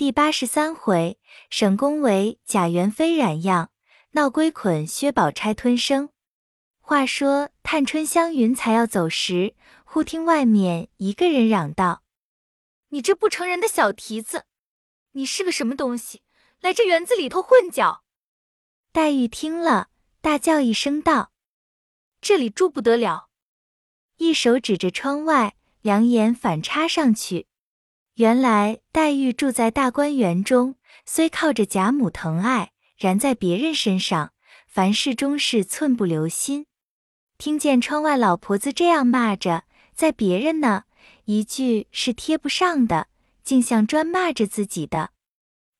第八十三回，沈公为贾元妃染样，闹归捆薛宝钗吞声。话说探春、湘云才要走时，忽听外面一个人嚷道：“你这不成人的小蹄子，你是个什么东西，来这园子里头混搅？”黛玉听了，大叫一声道：“这里住不得了！”一手指着窗外，两眼反插上去。原来黛玉住在大观园中，虽靠着贾母疼爱，然在别人身上，凡事终是寸不留心。听见窗外老婆子这样骂着，在别人呢，一句是贴不上的，竟像专骂着自己的。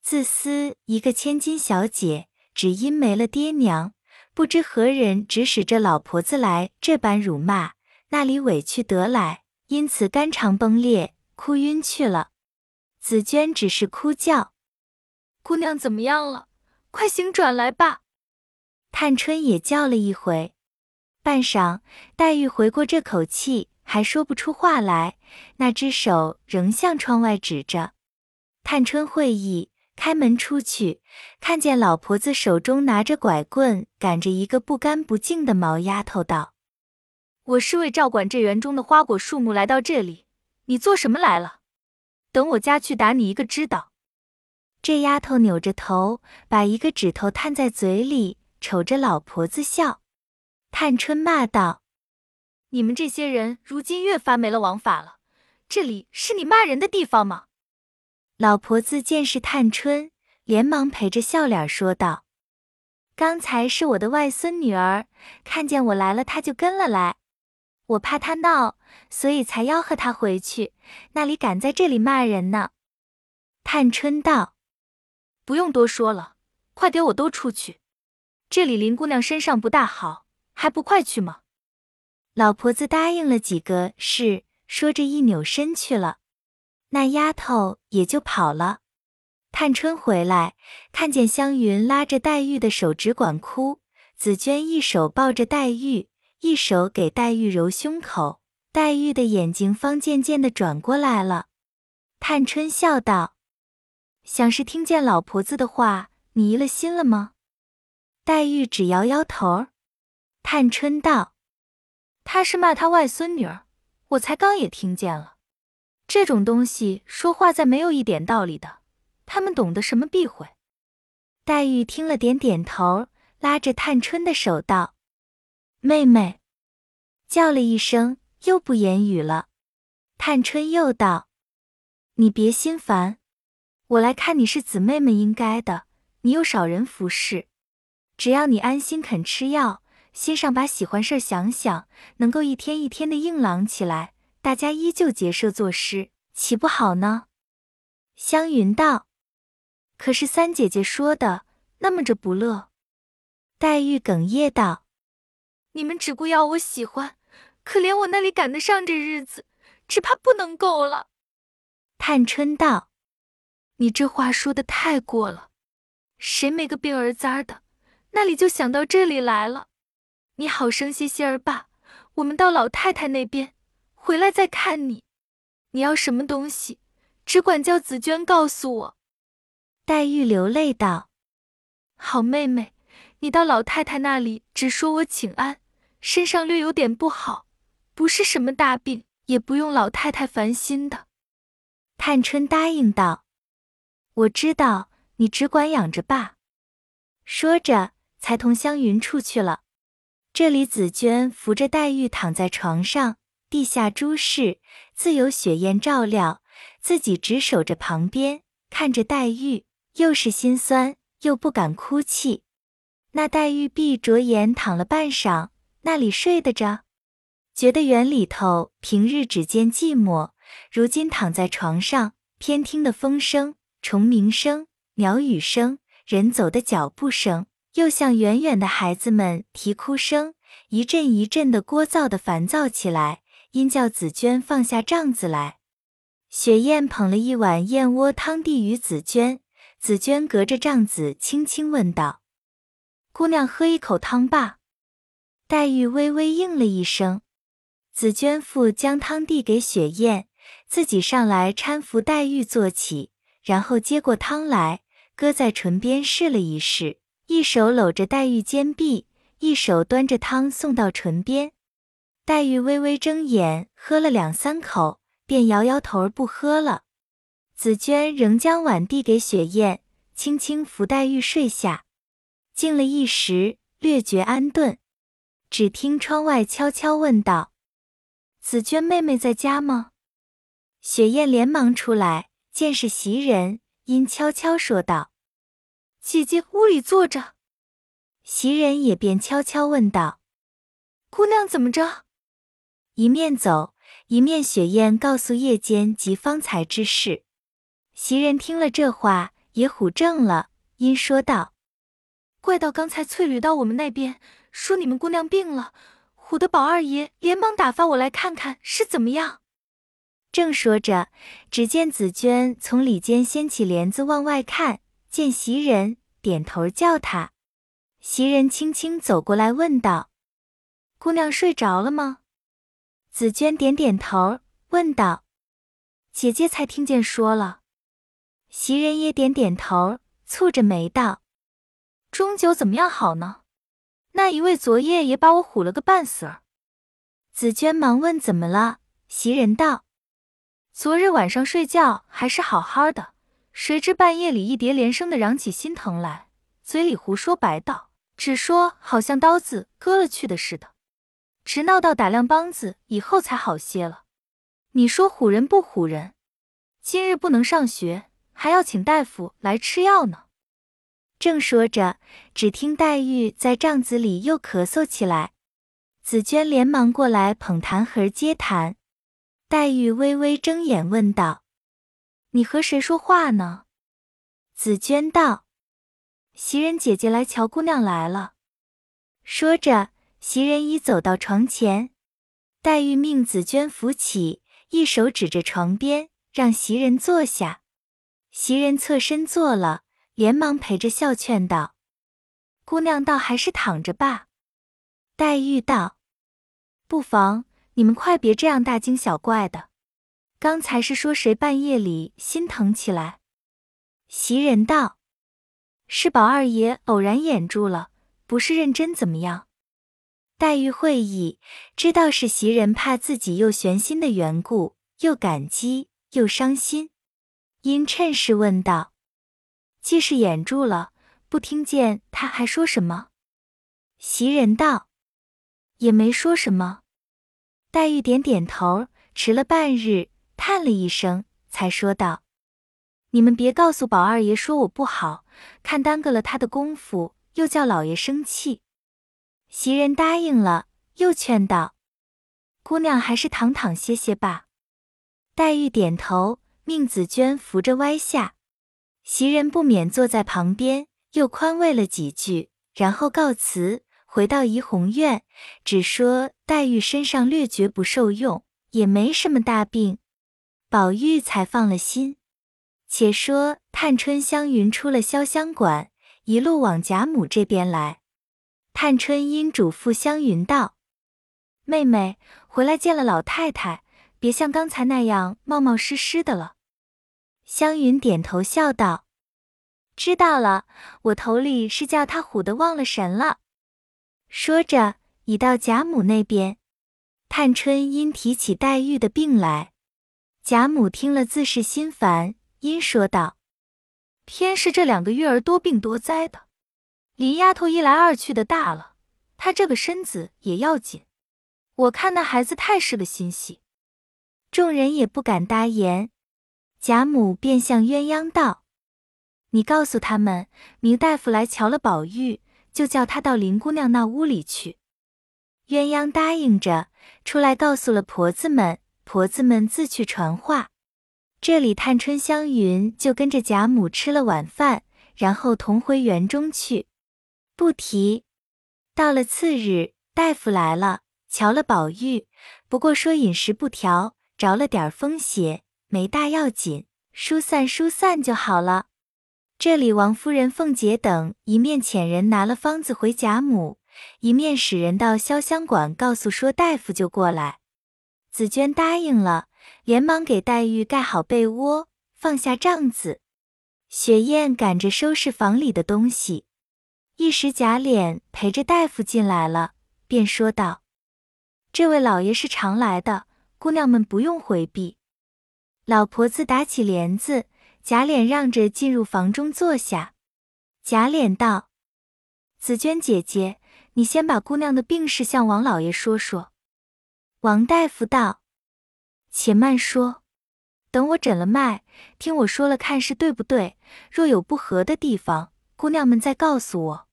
自私一个千金小姐，只因没了爹娘，不知何人指使这老婆子来这般辱骂，那里委屈得来，因此肝肠崩裂。哭晕去了，紫娟只是哭叫：“姑娘怎么样了？快醒转来吧！”探春也叫了一回，半晌，黛玉回过这口气，还说不出话来，那只手仍向窗外指着。探春会意，开门出去，看见老婆子手中拿着拐棍，赶着一个不干不净的毛丫头，道：“我是为照管这园中的花果树木来到这里。”你做什么来了？等我家去打你一个知道。这丫头扭着头，把一个指头探在嘴里，瞅着老婆子笑。探春骂道：“你们这些人如今越发没了王法了，这里是你骂人的地方吗？”老婆子见是探春，连忙陪着笑脸说道：“刚才是我的外孙女儿，看见我来了，她就跟了来。”我怕他闹，所以才吆喝他回去。那里敢在这里骂人呢？探春道：“不用多说了，快给我都出去！这里林姑娘身上不大好，还不快去吗？”老婆子答应了几个是，说着一扭身去了。那丫头也就跑了。探春回来，看见湘云拉着黛玉的手只管哭，紫娟一手抱着黛玉。一手给黛玉揉胸口，黛玉的眼睛方渐渐的转过来了。探春笑道：“想是听见老婆子的话，你移了心了吗？”黛玉只摇摇头。探春道：“他是骂他外孙女儿，我才刚也听见了。这种东西说话再没有一点道理的，他们懂得什么避讳？”黛玉听了，点点头，拉着探春的手道。妹妹叫了一声，又不言语了。探春又道：“你别心烦，我来看你是姊妹们应该的。你又少人服侍，只要你安心肯吃药，心上把喜欢事儿想想，能够一天一天的硬朗起来，大家依旧结社作诗，岂不好呢？”湘云道：“可是三姐姐说的那么着不乐。”黛玉哽咽道。你们只顾要我喜欢，可怜我那里赶得上这日子，只怕不能够了。探春道：“你这话说的太过了，谁没个病儿灾儿的，那里就想到这里来了。你好生歇歇儿吧，我们到老太太那边回来再看你。你要什么东西，只管叫紫娟告诉我。”黛玉流泪道：“好妹妹。”你到老太太那里，只说我请安，身上略有点不好，不是什么大病，也不用老太太烦心的。探春答应道：“我知道，你只管养着吧。”说着，才同湘云出去了。这里紫娟扶着黛玉躺在床上，地下诸事自有雪雁照料，自己只守着旁边，看着黛玉，又是心酸，又不敢哭泣。那黛玉闭着眼躺了半晌，那里睡得着？觉得园里头平日只见寂寞，如今躺在床上，偏听得风声、虫鸣声、鸟语声、人走的脚步声，又像远远的孩子们啼哭声，一阵一阵的聒噪的烦躁起来，因叫紫娟放下帐子来。雪雁捧了一碗燕窝汤递与紫娟，紫娟隔着帐子轻轻问道。姑娘喝一口汤吧。黛玉微微应了一声。紫娟妇将汤递给雪雁，自己上来搀扶黛玉坐起，然后接过汤来，搁在唇边试了一试，一手搂着黛玉肩臂，一手端着汤送到唇边。黛玉微微睁眼，喝了两三口，便摇摇头儿不喝了。紫娟仍将碗递给雪雁，轻轻扶黛玉睡下。静了一时，略觉安顿。只听窗外悄悄问道：“紫娟妹妹在家吗？”雪雁连忙出来，见是袭人，因悄悄说道：“姐姐屋里坐着。”袭人也便悄悄问道：“姑娘怎么着？”一面走，一面雪雁告诉夜间及方才之事。袭人听了这话，也唬怔了，因说道：“怪到刚才翠缕到我们那边，说你们姑娘病了，唬得宝二爷连忙打发我来看看是怎么样。”正说着，只见紫娟从里间掀起帘子往外看，见袭人，点头叫她。袭人轻轻走过来问道：“姑娘睡着了吗？”紫娟点点头，问道：“姐姐才听见说了。”袭人也点点头，蹙着眉道：“终究怎么样好呢？那一位昨夜也把我唬了个半死儿。”紫娟忙问：“怎么了？”袭人道。昨日晚上睡觉还是好好的，谁知半夜里一叠连声的嚷起心疼来，嘴里胡说白道，只说好像刀子割了去的似的，直闹到打亮梆子以后才好些了。你说唬人不唬人？今日不能上学，还要请大夫来吃药呢。正说着，只听黛玉在帐子里又咳嗽起来，紫娟连忙过来捧痰盒接痰。黛玉微微睁眼问道：“你和谁说话呢？”紫娟道：“袭人姐姐来瞧姑娘来了。”说着，袭人已走到床前，黛玉命紫娟扶起，一手指着床边，让袭人坐下。袭人侧身坐了，连忙陪着笑劝道：“姑娘倒还是躺着吧。”黛玉道：“不妨。”你们快别这样大惊小怪的！刚才是说谁半夜里心疼起来？袭人道：“是宝二爷偶然掩住了，不是认真怎么样？”黛玉会意，知道是袭人怕自己又悬心的缘故，又感激又伤心，因趁势问道：“既是掩住了，不听见他还说什么？”袭人道：“也没说什么。”黛玉点点头，迟了半日，叹了一声，才说道：“你们别告诉宝二爷说我不好，看耽搁了他的功夫，又叫老爷生气。”袭人答应了，又劝道：“姑娘还是躺躺歇歇吧。”黛玉点头，命紫娟扶着歪下。袭人不免坐在旁边，又宽慰了几句，然后告辞。回到怡红院，只说黛玉身上略觉不受用，也没什么大病，宝玉才放了心。且说探春、湘云出了潇湘馆，一路往贾母这边来。探春因嘱咐湘云道：“妹妹回来见了老太太，别像刚才那样冒冒失失的了。”湘云点头笑道：“知道了，我头里是叫他唬得忘了神了。”说着，已到贾母那边。探春因提起黛玉的病来，贾母听了自是心烦，因说道：“偏是这两个月儿多病多灾的，林丫头一来二去的大了，她这个身子也要紧。我看那孩子太是个心细。”众人也不敢答言。贾母便向鸳鸯道：“你告诉他们，明大夫来瞧了宝玉。”就叫他到林姑娘那屋里去。鸳鸯答应着，出来告诉了婆子们，婆子们自去传话。这里探春、湘云就跟着贾母吃了晚饭，然后同回园中去。不提。到了次日，大夫来了，瞧了宝玉，不过说饮食不调，着了点风邪，没大要紧，疏散疏散就好了。这里王夫人、凤姐等一面遣人拿了方子回贾母，一面使人到潇湘馆告诉说大夫就过来。紫娟答应了，连忙给黛玉盖好被窝，放下帐子，雪雁赶着收拾房里的东西，一时贾琏陪着大夫进来了，便说道：“这位老爷是常来的，姑娘们不用回避。”老婆子打起帘子，贾琏让着进入房中坐下。贾琏道：“紫娟姐姐，你先把姑娘的病事向王老爷说说。”王大夫道：“且慢说，等我诊了脉，听我说了看是对不对。若有不合的地方，姑娘们再告诉我。”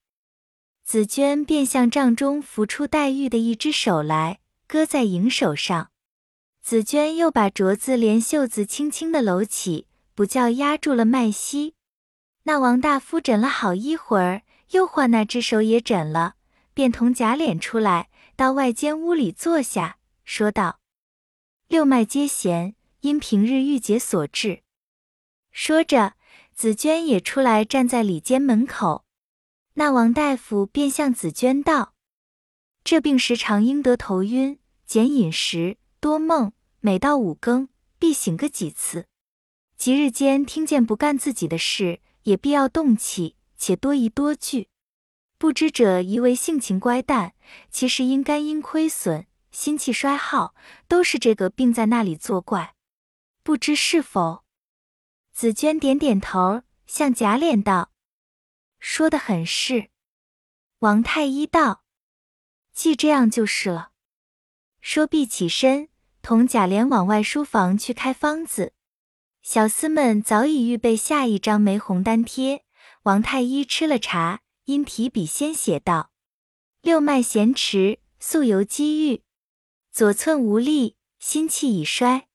紫娟便向帐中扶出黛玉的一只手来，搁在银手上。紫娟又把镯子连袖子轻轻的搂起，不叫压住了脉息。那王大夫诊了好一会儿，又换那只手也诊了，便同贾琏出来，到外间屋里坐下，说道：“六脉皆弦，因平日郁结所致。”说着，紫娟也出来站在里间门口。那王大夫便向紫娟道：“这病时常应得头晕，减饮食，多梦。”每到五更，必醒个几次。即日间听见不干自己的事，也必要动气，且多疑多惧。不知者疑为性情乖淡，其实因肝阴亏损，心气衰耗，都是这个病在那里作怪。不知是否？紫娟点点头，向贾琏道：“说的很是。”王太医道：“既这样就是了。”说毕起身。同贾琏往外书房去开方子，小厮们早已预备下一张玫红单贴。王太医吃了茶，因提笔先写道：“六脉弦迟，素由积郁，左寸无力，心气已衰，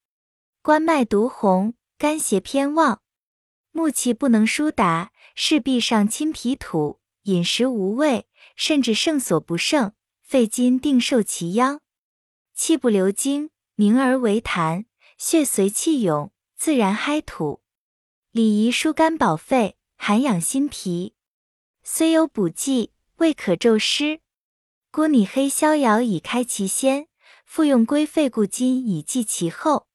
关脉独红，肝邪偏旺，目气不能疏达，势必上侵脾土，饮食无味，甚至圣所不胜，肺金定受其殃，气不流经。”凝而为痰，血随气涌，自然嗨吐。礼仪疏肝保肺，涵养心脾。虽有补剂，未可骤施。孤拟黑逍遥以开其先，复用归肺固筋以济其后。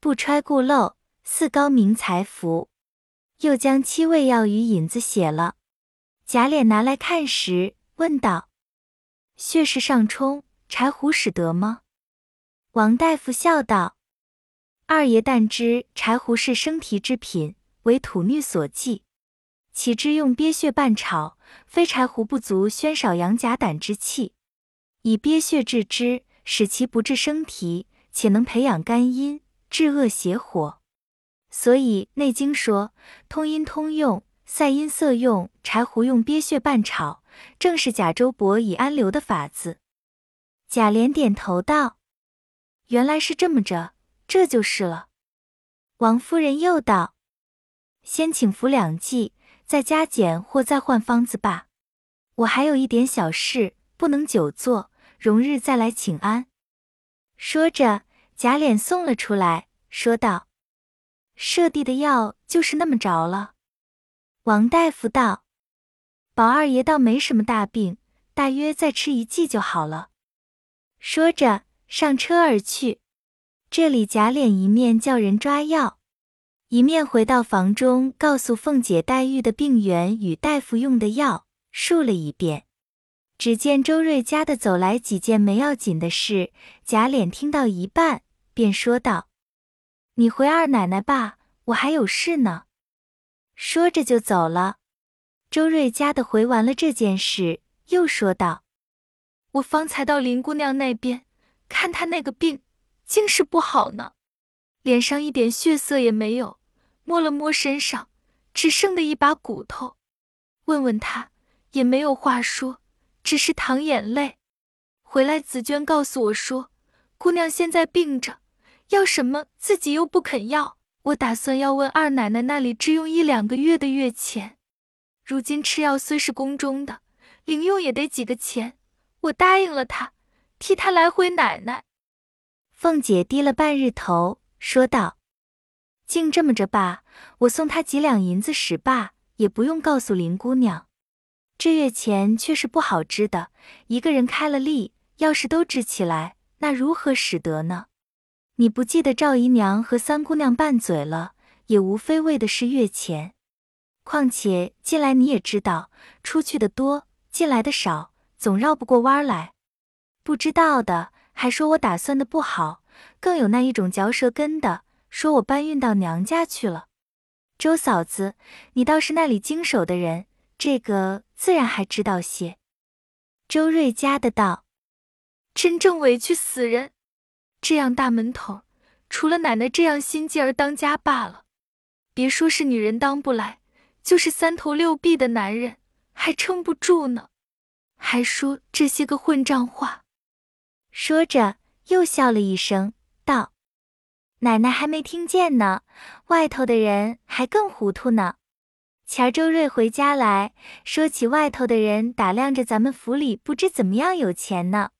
不揣固漏，似高明才服。又将七味药与引子写了。贾琏拿来看时，问道：“血势上冲，柴胡使得吗？”王大夫笑道：“二爷但知柴胡是生提之品，为土女所忌，岂知用鳖血拌炒，非柴胡不足，宣少阳甲胆之气，以鳖血治之，使其不治生提，且能培养肝阴，治恶邪火。所以《内经》说，通阴通用，塞阴塞用，柴胡用鳖血拌炒，正是贾周伯以安流的法子。”贾琏点头道。原来是这么着，这就是了。王夫人又道：“先请服两剂，再加减或再换方子吧。我还有一点小事，不能久坐，容日再来请安。”说着，贾琏送了出来，说道：“舍弟的药就是那么着了。”王大夫道：“宝二爷倒没什么大病，大约再吃一剂就好了。”说着。上车而去。这里贾琏一面叫人抓药，一面回到房中，告诉凤姐黛玉的病源与大夫用的药，述了一遍。只见周瑞家的走来几件没要紧的事，贾琏听到一半，便说道：“你回二奶奶吧，我还有事呢。”说着就走了。周瑞家的回完了这件事，又说道：“我方才到林姑娘那边。”看他那个病，竟是不好呢，脸上一点血色也没有，摸了摸身上，只剩的一把骨头。问问他，也没有话说，只是淌眼泪。回来，紫娟告诉我说，姑娘现在病着，要什么自己又不肯要。我打算要问二奶奶那里支用一两个月的月钱。如今吃药虽是宫中的，零用也得几个钱。我答应了她。替他来回奶奶，凤姐低了半日头，说道：“竟这么着吧，我送他几两银子使罢，也不用告诉林姑娘。这月钱却是不好支的，一个人开了例，要是都支起来，那如何使得呢？你不记得赵姨娘和三姑娘拌嘴了，也无非为的是月钱。况且进来你也知道，出去的多，进来的少，总绕不过弯来。不知道的还说我打算的不好，更有那一种嚼舌根的，说我搬运到娘家去了。周嫂子，你倒是那里经手的人，这个自然还知道些。周瑞家的道，真正委屈死人，这样大门头，除了奶奶这样心计儿当家罢了，别说是女人当不来。就是三头六臂的男人还撑不住呢，还说这些个混账话。说着又笑了一声，道：“奶奶还没听见呢，外头的人还更糊涂呢。前周瑞回家来说起外头的人打量着咱们府里不知怎么样有钱呢，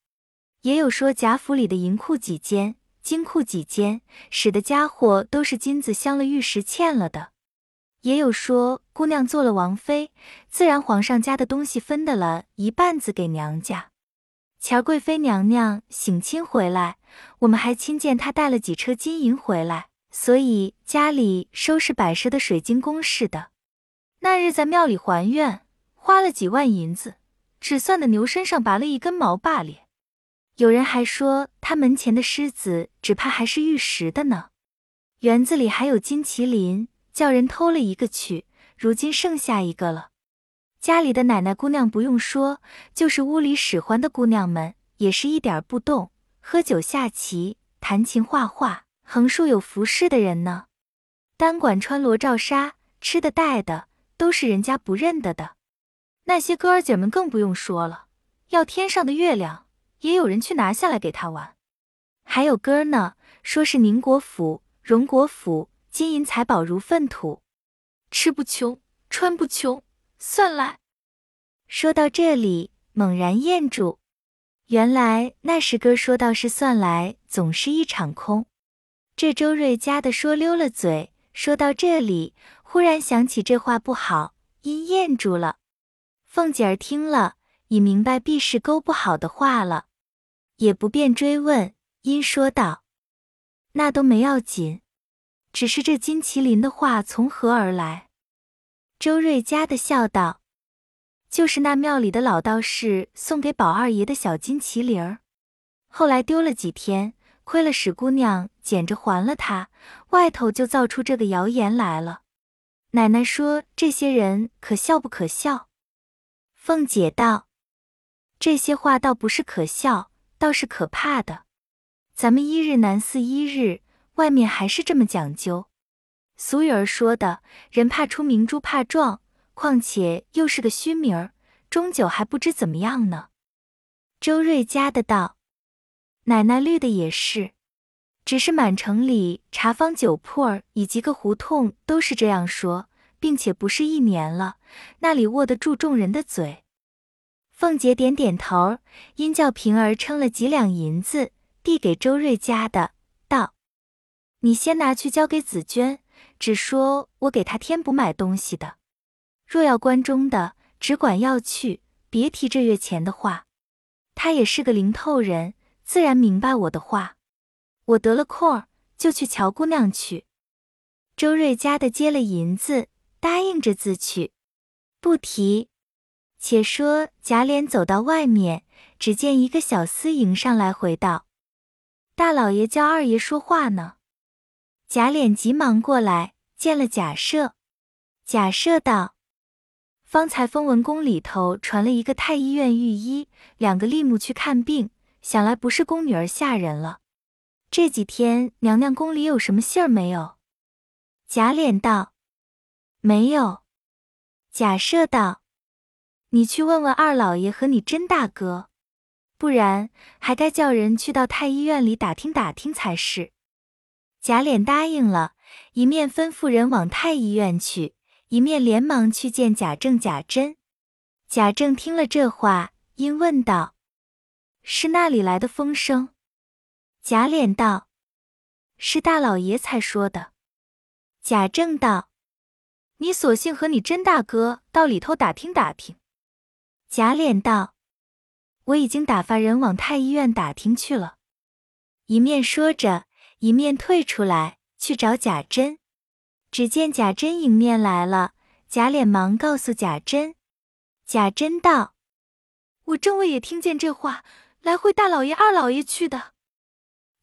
也有说贾府里的银库几间，金库几间，使的家伙都是金子镶了玉石嵌了的。”也有说姑娘做了王妃，自然皇上家的东西分的了一半子给娘家。前贵妃娘娘省亲回来，我们还亲见她带了几车金银回来，所以家里收拾摆设的水晶宫似的。那日在庙里还愿，花了几万银子，只算的牛身上拔了一根毛罢了。有人还说他门前的狮子，只怕还是玉石的呢。园子里还有金麒麟。叫人偷了一个去，如今剩下一个了。家里的奶奶姑娘不用说，就是屋里使唤的姑娘们，也是一点不动，喝酒下棋、弹琴画画，横竖有服侍的人呢。单管穿罗罩纱，吃的戴的都是人家不认得的。那些哥儿姐们更不用说了，要天上的月亮，也有人去拿下来给他玩。还有哥儿呢，说是宁国府、荣国府。金银财宝如粪土，吃不穷，穿不穷，算来。说到这里，猛然咽住。原来那时哥说到是算来，总是一场空。这周瑞家的说溜了嘴，说到这里，忽然想起这话不好，因咽住了。凤姐儿听了，已明白必是勾不好的话了，也不便追问，因说道：“那都没要紧。”只是这金麒麟的话从何而来？周瑞家的笑道：“就是那庙里的老道士送给宝二爷的小金麒麟儿，后来丢了几天，亏了史姑娘捡着还了他，外头就造出这个谣言来了。奶奶说这些人可笑不可笑？”凤姐道：“这些话倒不是可笑，倒是可怕的。咱们一日难似一日。”外面还是这么讲究，俗语儿说的“人怕出名，猪怕壮”，况且又是个虚名儿，终究还不知怎么样呢。周瑞家的道：“奶奶绿的也是，只是满城里茶坊酒铺儿以及个胡同都是这样说，并且不是一年了，那里握得住众人的嘴。”凤姐点点头，因叫平儿称了几两银子，递给周瑞家的道。你先拿去交给紫娟，只说我给他添补买东西的。若要关中的，只管要去，别提这月钱的话。他也是个灵透人，自然明白我的话。我得了空儿，就去瞧姑娘去。周瑞家的接了银子，答应着自去，不提。且说贾琏走到外面，只见一个小厮迎上来，回道：“大老爷叫二爷说话呢。”贾琏急忙过来，见了贾赦。贾赦道：“方才封文宫里头传了一个太医院御医，两个吏目去看病，想来不是宫女儿下人了。这几天娘娘宫里有什么信儿没有？”贾琏道：“没有。”贾赦道：“你去问问二老爷和你甄大哥，不然还该叫人去到太医院里打听打听才是。”贾琏答应了，一面吩咐人往太医院去，一面连忙去见贾政、贾珍。贾政听了这话，因问道：“是那里来的风声？”贾琏道：“是大老爷才说的。”贾政道：“你索性和你甄大哥到里头打听打听。”贾琏道：“我已经打发人往太医院打听去了。”一面说着。一面退出来去找贾珍，只见贾珍迎面来了。贾琏忙告诉贾珍。贾珍道：“我正为也听见这话，来回大老爷、二老爷去的。”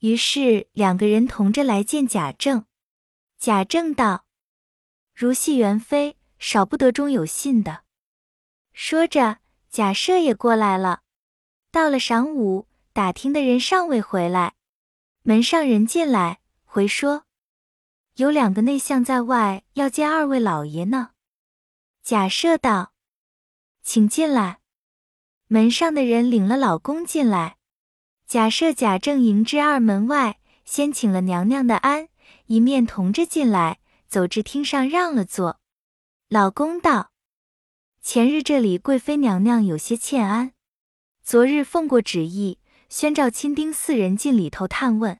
于是两个人同着来见贾政。贾政道：“如系元妃，少不得中有信的。”说着，贾赦也过来了。到了晌午，打听的人尚未回来，门上人进来回说，有两个内相在外要见二位老爷呢。贾赦道：“请进来。”门上的人领了老公进来。贾赦、贾政迎至二门外，先请了娘娘的安，一面同着进来，走至厅上让了座。老公道：“前日这里贵妃娘娘有些欠安，昨日奉过旨意，宣召亲丁四人进里头探问，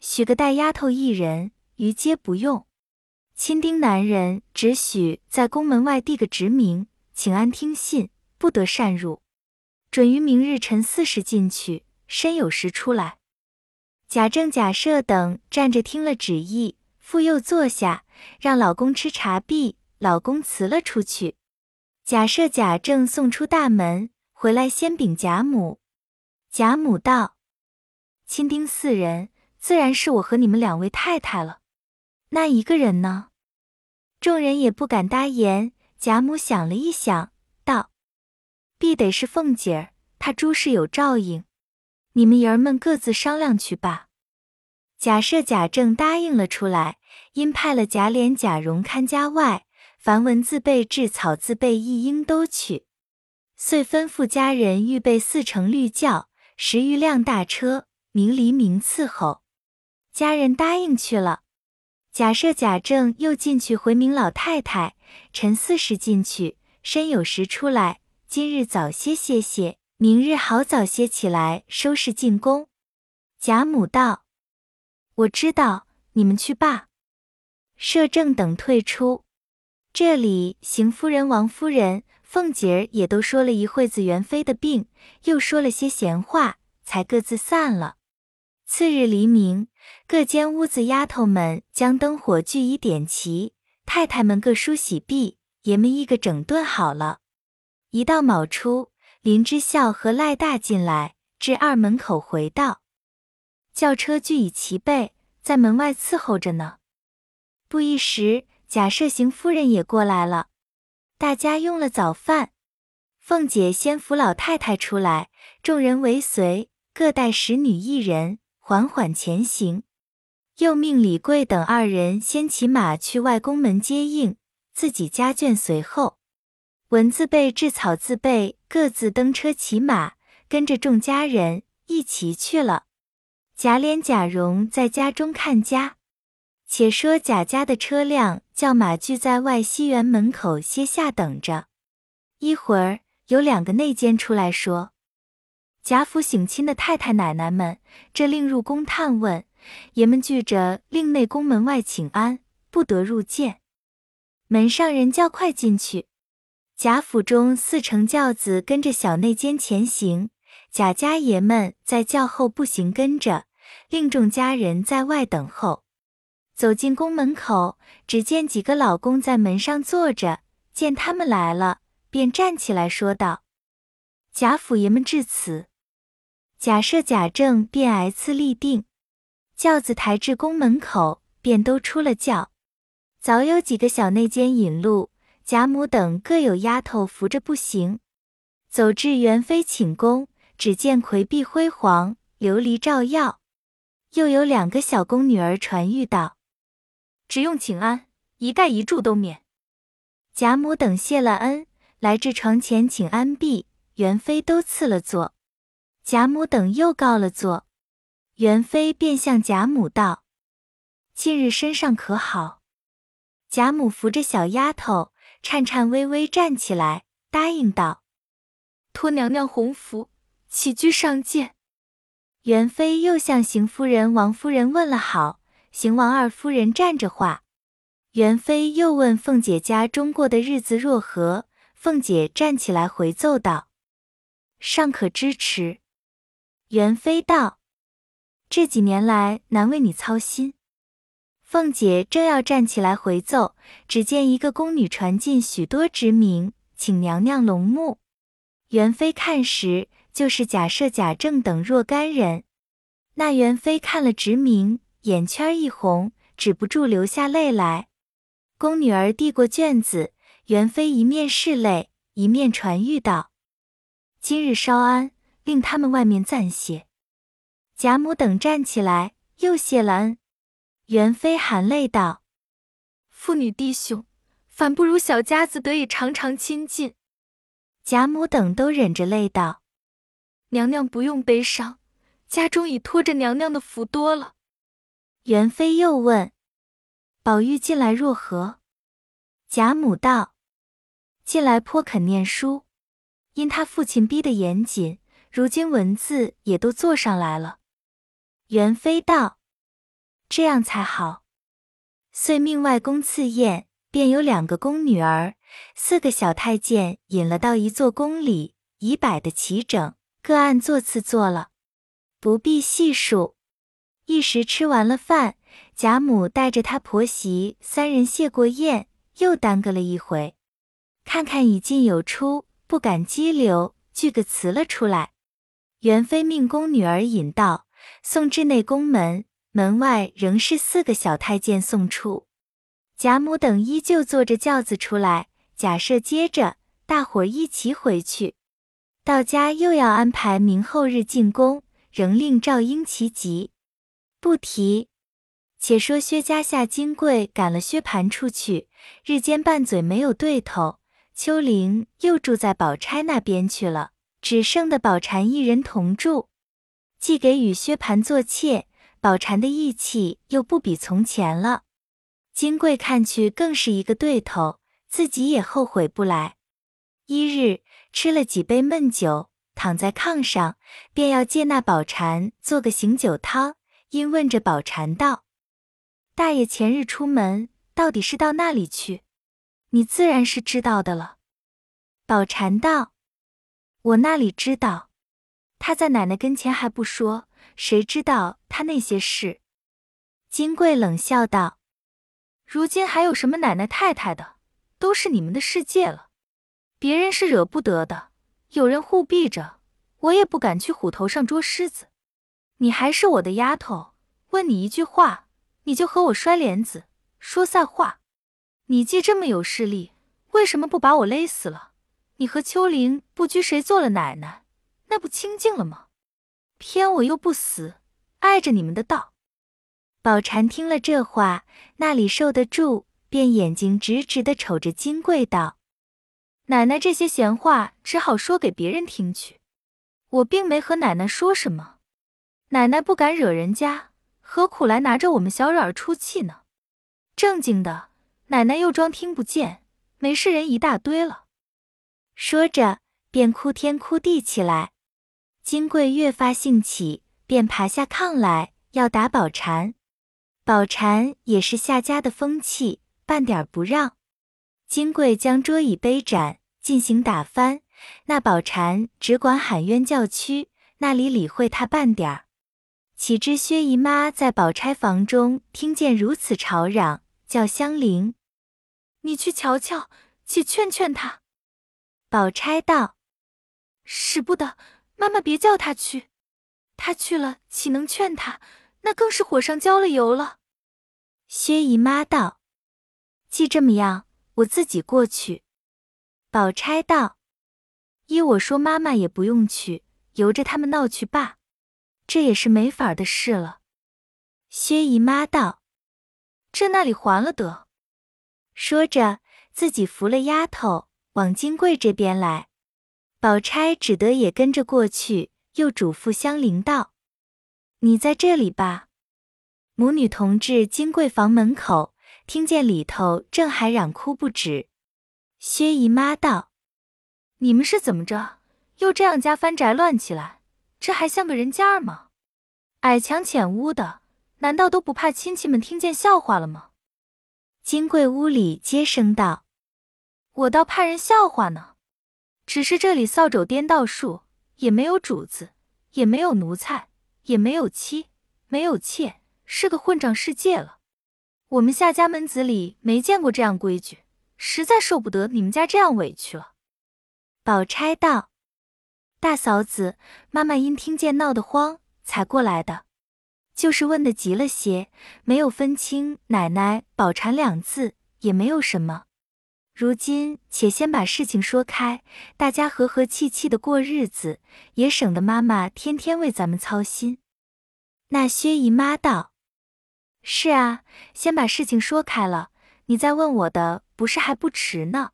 许个带丫头一人，余皆不用。亲丁男人只许在宫门外递个职名，请安听信，不得擅入。准于明日晨四时进去。”申酉时出来，贾政、贾赦等站着听了旨意，复又坐下，让老公吃茶毕，老公辞了出去。贾赦、贾政送出大门，回来先禀贾母。贾母道：“亲丁四人，自然是我和你们两位太太了。那一个人呢？”众人也不敢答言。贾母想了一想，道：“必得是凤姐儿，她诸事有照应。”你们爷儿们各自商量去吧。贾赦、贾政答应了出来，因派了贾琏、贾蓉看家外，凡文字备、至草字备一应都去。遂吩咐家人预备四乘绿轿，十余辆大车，明黎明伺候。家人答应去了。假设、贾政又进去回明老太太，晨四时进去，申酉时出来。今日早些歇歇。明日好早些起来收拾进宫。贾母道：“我知道，你们去罢。”摄政等退出。这里邢夫人、王夫人、凤姐儿也都说了一会子元妃的病，又说了些闲话，才各自散了。次日黎明，各间屋子丫头们将灯火俱已点齐，太太们各梳洗毕，爷们一个整顿好了。一到卯初。林之孝和赖大进来，至二门口回道：“轿车俱已齐备，在门外伺候着呢。”不一时，贾赦邢夫人也过来了。大家用了早饭，凤姐先扶老太太出来，众人围随，各带使女一人，缓缓前行。又命李贵等二人先骑马去外宫门接应，自己家眷随后。文字辈、制草字辈各自登车骑马，跟着众家人一齐去了。贾琏、贾蓉在家中看家。且说贾家的车辆叫马具在外西园门口歇下等着。一会儿有两个内监出来说：“贾府省亲的太太奶奶们，这令入宫探问，爷们聚着令内宫门外请安，不得入见。”门上人叫快进去。贾府中四乘轿子跟着小内监前行，贾家爷们在轿后步行跟着，另众家人在外等候。走进宫门口，只见几个老公在门上坐着，见他们来了，便站起来说道：“贾府爷们至此。”假设、贾政便挨次立定，轿子抬至宫门口，便都出了轿。早有几个小内监引路。贾母等各有丫头扶着步行，走至元妃寝宫，只见魁壁辉煌，琉璃照耀。又有两个小宫女儿传谕道：“只用请安，一盖一柱都免。”贾母等谢了恩，来至床前请安毕，元妃都赐了座。贾母等又告了座，元妃便向贾母道：“近日身上可好？”贾母扶着小丫头。颤颤巍巍站起来，答应道：“托娘娘洪福，起居上见。”元妃又向邢夫人、王夫人问了好，邢王二夫人站着话。元妃又问凤姐家中过的日子若何，凤姐站起来回奏道：“尚可支持。”元妃道：“这几年来难为你操心。”凤姐正要站起来回奏，只见一个宫女传进许多职名，请娘娘隆目。元妃看时，就是贾赦、贾政等若干人。那元妃看了职名，眼圈一红，止不住流下泪来。宫女儿递过卷子，元妃一面拭泪，一面传谕道：“今日稍安，令他们外面暂歇。”贾母等站起来，又谢了恩。元妃含泪道：“父女弟兄，反不如小家子得以常常亲近。”贾母等都忍着泪道：“娘娘不用悲伤，家中已托着娘娘的福多了。”元妃又问：“宝玉近来若何？”贾母道：“近来颇肯念书，因他父亲逼得严谨，如今文字也都做上来了。”元妃道：“这样才好。”遂命外公赐宴，便有两个宫女儿，四个小太监引了到一座宫里，已摆得齐整，各按座次坐了，不必细数。一时吃完了饭，贾母带着她婆媳三人谢过宴，又耽搁了一回。看看已进有出，不敢激流，句个辞了出来。元妃命宫女儿引道。送至内宫门，门外仍是四个小太监送出。贾母等依旧坐着轿子出来，假设接着大伙一齐回去。到家又要安排明后日进宫，仍令赵英齐急。不提。且说薛家下金贵赶了薛蟠出去，日间拌嘴没有对头。秋玲又住在宝钗那边去了，只剩的宝蟾一人同住。既给与薛蟠做妾，宝蟾的义气又不比从前了。金贵看去更是一个对头，自己也后悔不来。一日吃了几杯闷酒，躺在炕上，便要借那宝蟾做个醒酒汤，因问着宝蟾道：“大爷前日出门，到底是到那里去？你自然是知道的了。”宝蟾道：“我那里知道。”他在奶奶跟前还不说，谁知道他那些事？金贵冷笑道：“如今还有什么奶奶太太的，都是你们的世界了。别人是惹不得的，有人护庇着，我也不敢去虎头上捉狮子。你还是我的丫头，问你一句话，你就和我摔帘子，说赛话。你既这么有势力，为什么不把我勒死了？你和秋玲不拘谁做了奶奶？”那不清净了吗？偏我又不死，碍着你们的道。宝钗听了这话，那里受得住，便眼睛直直的瞅着金贵道：“奶奶这些闲话，只好说给别人听去。我并没和奶奶说什么，奶奶不敢惹人家，何苦来拿着我们小惹儿出气呢？正经的，奶奶又装听不见，没事人一大堆了。”说着，便哭天哭地起来。金贵越发兴起，便爬下炕来要打宝蟾。宝蟾也是夏家的风气，半点不让。金贵将桌椅杯盏进行打翻，那宝蟾只管喊冤叫屈，那里理会他半点儿。岂知薛姨妈在宝钗房中听见如此吵嚷，叫香菱：“你去瞧瞧，且劝劝他。”宝钗道：“使不得。”妈妈，别叫他去，他去了岂能劝他？那更是火上浇了油了。薛姨妈道：“既这么样，我自己过去。”宝钗道：“依我说，妈妈也不用去，由着他们闹去罢。这也是没法的事了。”薛姨妈道：“这那里还了得？”说着，自己扶了丫头往金柜这边来。宝钗只得也跟着过去，又嘱咐香菱道：“你在这里吧。”母女同至金贵房门口，听见里头正还嚷哭不止。薛姨妈道：“你们是怎么着？又这样家翻宅乱起来？这还像个人家吗？矮墙浅屋的，难道都不怕亲戚们听见笑话了吗？”金贵屋里接声道：“我倒怕人笑话呢。”只是这里扫帚颠倒数，也没有主子，也没有奴才，也没有妻，没有妾，是个混账世界了。我们夏家门子里没见过这样规矩，实在受不得你们家这样委屈了。宝钗道：“大嫂子，妈妈因听见闹得慌，才过来的，就是问的急了些，没有分清奶奶、宝钗两字，也没有什么。如今且先把事情说开，大家和和气气的过日子，也省得妈妈天天为咱们操心。”那薛姨妈道。是啊，先把事情说开了，你再问我的，不是还不迟呢？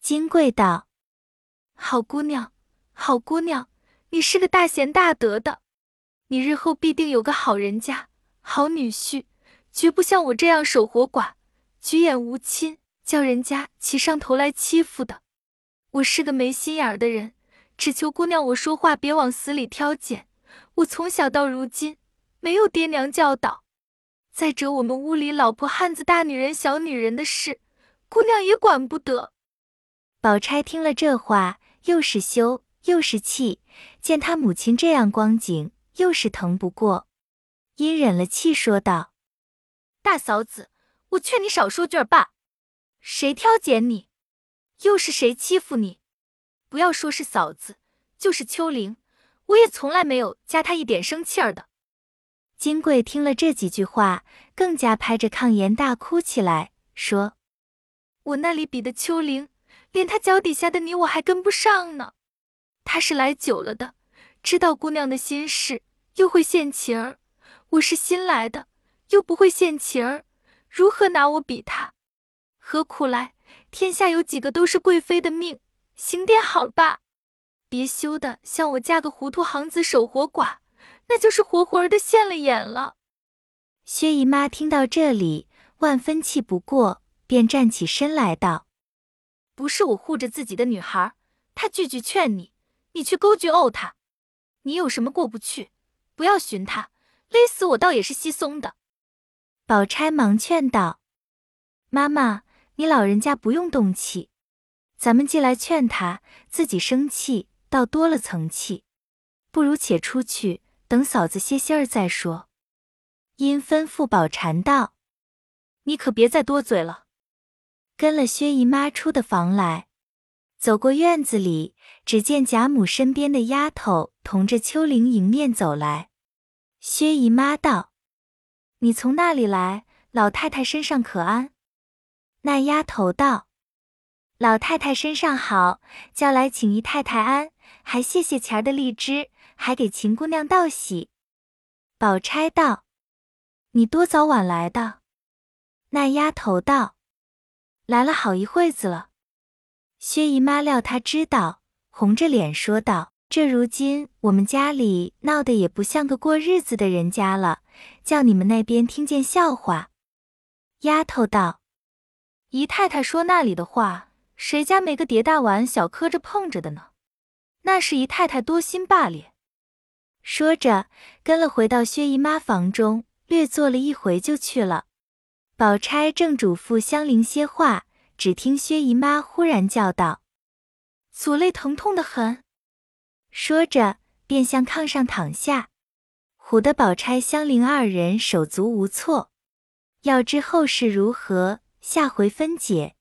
金贵道：“好姑娘，好姑娘，你是个大贤大德的，你日后必定有个好人家、好女婿，绝不像我这样守活寡、举眼无亲，叫人家骑上头来欺负的。我是个没心眼儿的人，只求姑娘我说话别往死里挑拣。我从小到如今，没有爹娘教导。”再者，我们屋里老婆汉子、大女人、小女人的事，姑娘也管不得。宝钗听了这话，又是羞又是气，见她母亲这样光景，又是疼不过，因忍了气说道：“大嫂子，我劝你少说句儿罢。谁挑拣你，又是谁欺负你？不要说是嫂子，就是秋玲，我也从来没有加她一点生气儿的。”金贵听了这几句话，更加拍着炕沿大哭起来，说：“我那里比的秋玲，连她脚底下的你我还跟不上呢。她是来久了的，知道姑娘的心事，又会献情儿；我是新来的，又不会献情儿，如何拿我比她？何苦来？天下有几个都是贵妃的命，行点好吧，别羞的像我嫁个糊涂行子守活寡。”那就是活活的现了眼了。薛姨妈听到这里，万分气不过，便站起身来道：“不是我护着自己的女孩，她句句劝你，你去勾句怄她。你有什么过不去，不要寻她，勒死我倒也是稀松的。”宝钗忙劝道：“妈妈，你老人家不用动气，咱们既来劝她，自己生气倒多了层气，不如且出去。”等嫂子歇歇儿再说。因吩咐宝蟾道：“你可别再多嘴了。”跟了薛姨妈出的房来，走过院子里，只见贾母身边的丫头同着秋玲迎面走来。薛姨妈道：“你从那里来？老太太身上可安？”那丫头道：“老太太身上好，叫来请姨太太安，还谢谢钱儿的荔枝。”还给秦姑娘道喜。宝钗道：“你多早晚来的？”那丫头道：“来了好一会子了。”薛姨妈料她知道，红着脸说道：“这如今我们家里闹得也不像个过日子的人家了，叫你们那边听见笑话。”丫头道：“姨太太说那里的话，谁家没个叠大碗小磕着碰着的呢？那是姨太太多心罢了。”说着，跟了回到薛姨妈房中，略坐了一回就去了。宝钗正嘱咐香菱些话，只听薛姨妈忽然叫道：“左肋疼痛的很。”说着，便向炕上躺下，唬得宝钗、香菱二人手足无措。要知后事如何，下回分解。